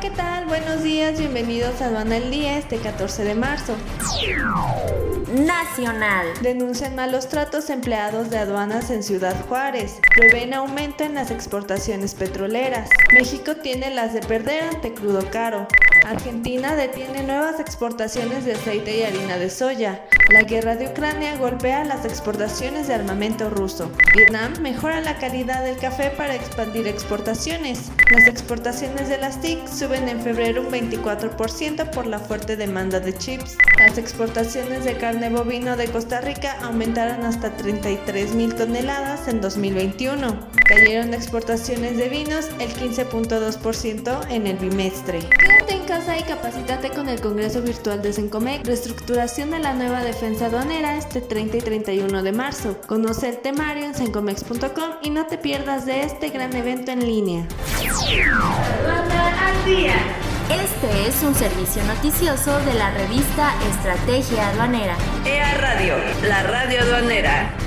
¿qué tal? Buenos días, bienvenidos a Aduana el Día este 14 de marzo. Nacional. Denuncian malos tratos empleados de aduanas en Ciudad Juárez. Prevén aumento en las exportaciones petroleras. México tiene las de perder ante crudo caro. Argentina detiene nuevas exportaciones de aceite y harina de soya. La guerra de Ucrania golpea las exportaciones de armamento ruso. Vietnam mejora la calidad del café para expandir exportaciones. Las exportaciones de las TIC suben en febrero un 24% por la fuerte demanda de chips. Las exportaciones de carne bovino de Costa Rica aumentaron hasta 33 mil toneladas en 2021. Cayeron exportaciones de vinos el 15.2% en el bimestre. Quédate en casa y capacítate con el Congreso Virtual de Sencomec, reestructuración de la nueva defensa aduanera este 30 y 31 de marzo. Conoce el temario en sencomex.com y no te pierdas de este gran evento en línea. Este es un servicio noticioso de la revista Estrategia Aduanera. EA Radio, la radio aduanera.